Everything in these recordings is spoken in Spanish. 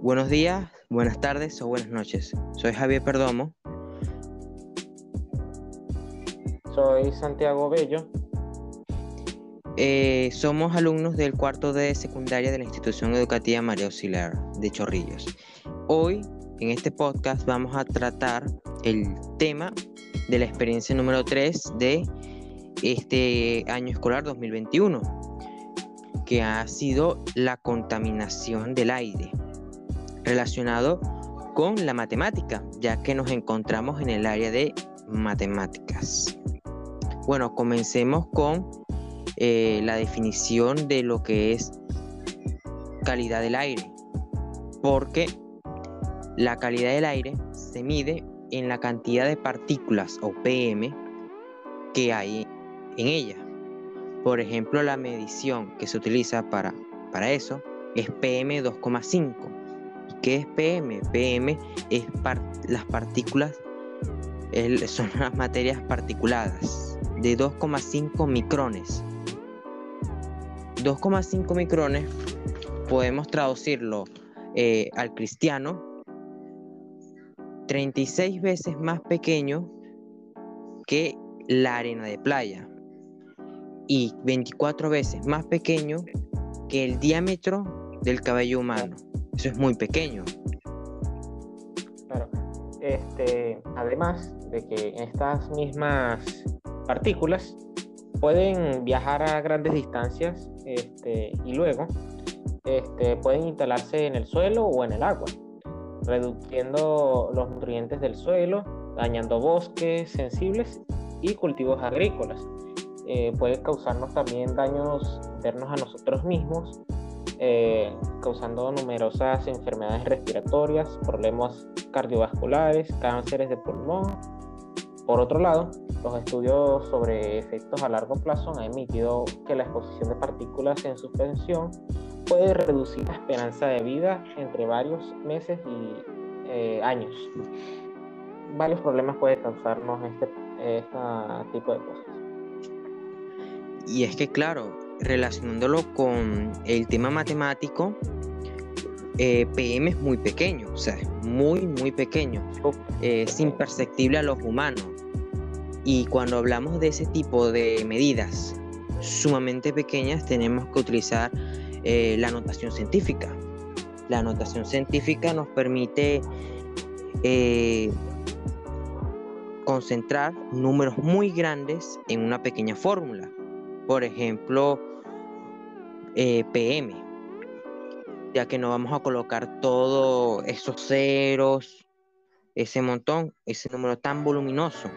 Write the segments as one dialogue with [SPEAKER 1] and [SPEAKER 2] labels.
[SPEAKER 1] Buenos días, buenas tardes o buenas noches. Soy Javier Perdomo.
[SPEAKER 2] Soy Santiago Bello.
[SPEAKER 1] Eh, somos alumnos del cuarto de secundaria de la institución educativa María Auxiliar de Chorrillos. Hoy, en este podcast, vamos a tratar el tema de la experiencia número 3 de este año escolar 2021, que ha sido la contaminación del aire, relacionado con la matemática, ya que nos encontramos en el área de matemáticas. Bueno, comencemos con eh, la definición de lo que es calidad del aire, porque la calidad del aire se mide en la cantidad de partículas o PM que hay en ella. Por ejemplo, la medición que se utiliza para, para eso es PM 2,5. ¿Y qué es PM? PM es las partículas, son las materias particuladas de 2,5 micrones. 2,5 micrones podemos traducirlo eh, al cristiano 36 veces más pequeño que la arena de playa y 24 veces más pequeño que el diámetro del cabello humano. Eso es muy pequeño.
[SPEAKER 2] Claro. Este, además de que estas mismas partículas pueden viajar a grandes distancias este, y luego este, pueden instalarse en el suelo o en el agua, reduciendo los nutrientes del suelo, dañando bosques sensibles y cultivos agrícolas. Eh, puede causarnos también daños internos a nosotros mismos, eh, causando numerosas enfermedades respiratorias, problemas cardiovasculares, cánceres de pulmón. Por otro lado, los estudios sobre efectos a largo plazo han emitido que la exposición de partículas en suspensión puede reducir la esperanza de vida entre varios meses y eh, años. Varios problemas puede causarnos este, este tipo de cosas.
[SPEAKER 1] Y es que, claro, relacionándolo con el tema matemático, eh, PM es muy pequeño, o sea, es muy, muy pequeño, eh, es imperceptible a los humanos. Y cuando hablamos de ese tipo de medidas sumamente pequeñas, tenemos que utilizar eh, la notación científica. La notación científica nos permite concentrar números muy grandes en una pequeña fórmula por ejemplo, eh, PM, ya que no vamos a colocar todos esos ceros, ese montón, ese número tan voluminoso.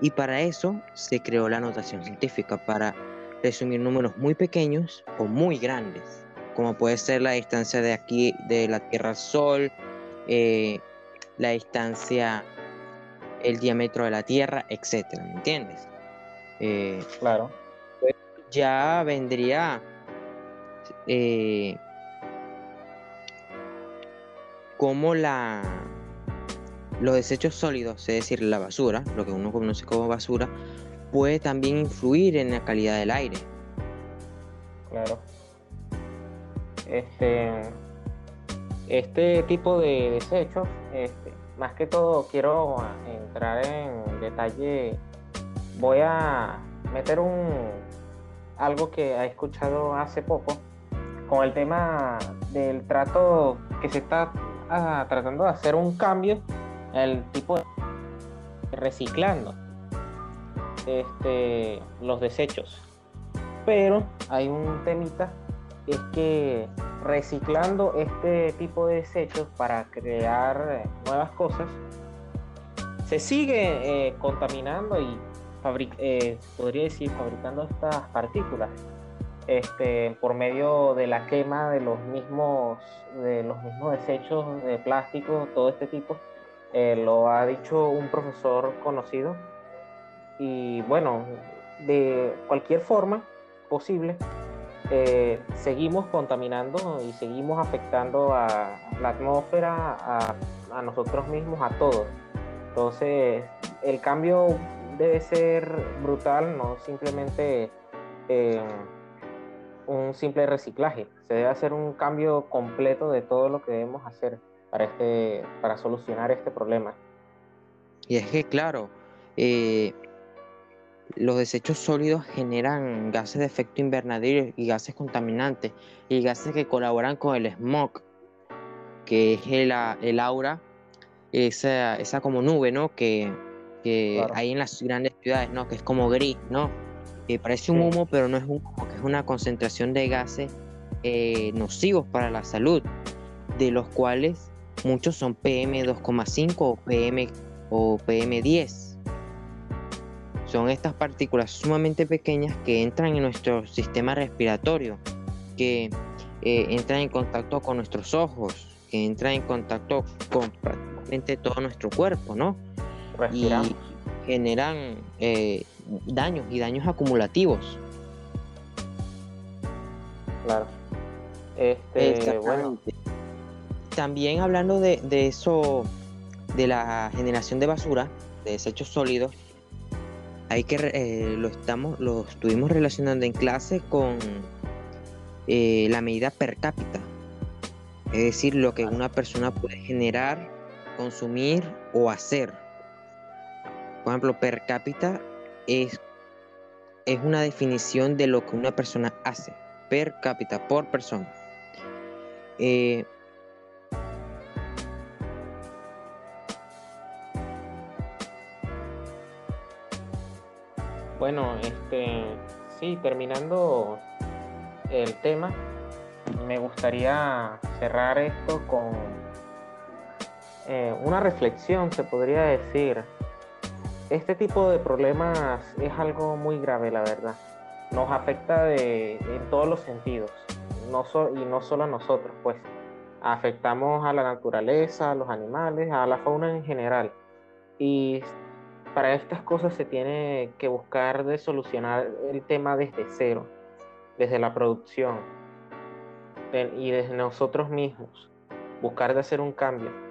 [SPEAKER 1] Y para eso se creó la notación científica, para resumir números muy pequeños o muy grandes, como puede ser la distancia de aquí, de la Tierra al Sol, eh, la distancia, el diámetro de la Tierra, etcétera, ¿me entiendes?
[SPEAKER 2] Eh, claro
[SPEAKER 1] ya vendría eh, como la los desechos sólidos, es decir, la basura, lo que uno conoce como basura, puede también influir en la calidad del aire.
[SPEAKER 2] Claro. Este, este tipo de desechos, este, más que todo quiero entrar en detalle, voy a meter un, algo que he escuchado hace poco con el tema del trato que se está ah, tratando de hacer un cambio el tipo de reciclando este, los desechos. Pero hay un temita, es que reciclando este tipo de desechos para crear nuevas cosas, se sigue eh, contaminando y eh, podría decir, fabricando estas partículas este, por medio de la quema de los mismos, de los mismos desechos de plástico, todo este tipo. Eh, lo ha dicho un profesor conocido. Y bueno, de cualquier forma posible, eh, seguimos contaminando y seguimos afectando a la atmósfera, a, a nosotros mismos, a todos. Entonces, el cambio debe ser brutal, no simplemente eh, un simple reciclaje, se debe hacer un cambio completo de todo lo que debemos hacer para, este, para solucionar este problema.
[SPEAKER 1] Y es que, claro, eh, los desechos sólidos generan gases de efecto invernadero y gases contaminantes y gases que colaboran con el smog, que es el, el aura, esa, esa como nube, ¿no? Que, que hay en las grandes ciudades, ¿no? Que es como gris, ¿no? Que parece un humo, pero no es un humo, que es una concentración de gases eh, nocivos para la salud, de los cuales muchos son PM2,5 o PM o PM10 son estas partículas sumamente pequeñas que entran en nuestro sistema respiratorio, que eh, entran en contacto con nuestros ojos, que entran en contacto con prácticamente todo nuestro cuerpo, ¿no? Y generan eh, daños y daños acumulativos.
[SPEAKER 2] Claro. Este, bueno.
[SPEAKER 1] También hablando de, de eso, de la generación de basura, de desechos sólidos, hay que eh, lo estamos lo estuvimos relacionando en clase con eh, la medida per cápita es decir lo que una persona puede generar consumir o hacer por ejemplo per cápita es es una definición de lo que una persona hace per cápita por persona eh,
[SPEAKER 2] Bueno, este, sí, terminando el tema, me gustaría cerrar esto con eh, una reflexión, se podría decir. Este tipo de problemas es algo muy grave, la verdad. Nos afecta de, en todos los sentidos, no y no solo a nosotros, pues. Afectamos a la naturaleza, a los animales, a la fauna en general. Y para estas cosas se tiene que buscar de solucionar el tema desde cero, desde la producción y desde nosotros mismos, buscar de hacer un cambio.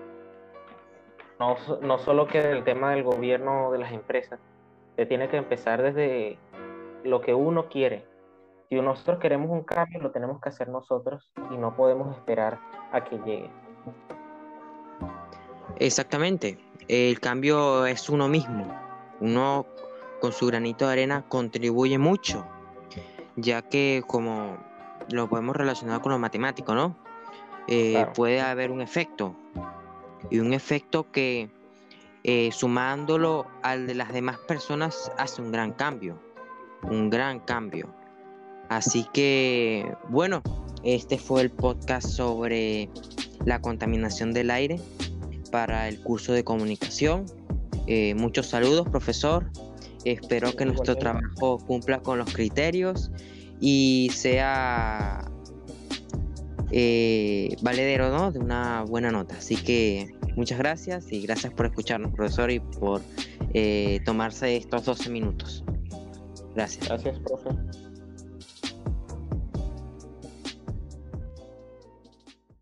[SPEAKER 2] No, no solo que el tema del gobierno de las empresas, se tiene que empezar desde lo que uno quiere. Si nosotros queremos un cambio, lo tenemos que hacer nosotros y no podemos esperar a que llegue.
[SPEAKER 1] Exactamente, el cambio es uno mismo. Uno con su granito de arena contribuye mucho, ya que como lo podemos relacionar con lo matemático, ¿no? Eh, puede haber un efecto, y un efecto que eh, sumándolo al de las demás personas hace un gran cambio, un gran cambio. Así que, bueno, este fue el podcast sobre la contaminación del aire para el curso de comunicación. Eh, muchos saludos, profesor. Espero que nuestro trabajo cumpla con los criterios y sea eh, valedero ¿no? de una buena nota. Así que muchas gracias y gracias por escucharnos, profesor, y por eh, tomarse estos 12 minutos. Gracias.
[SPEAKER 2] Gracias, profe.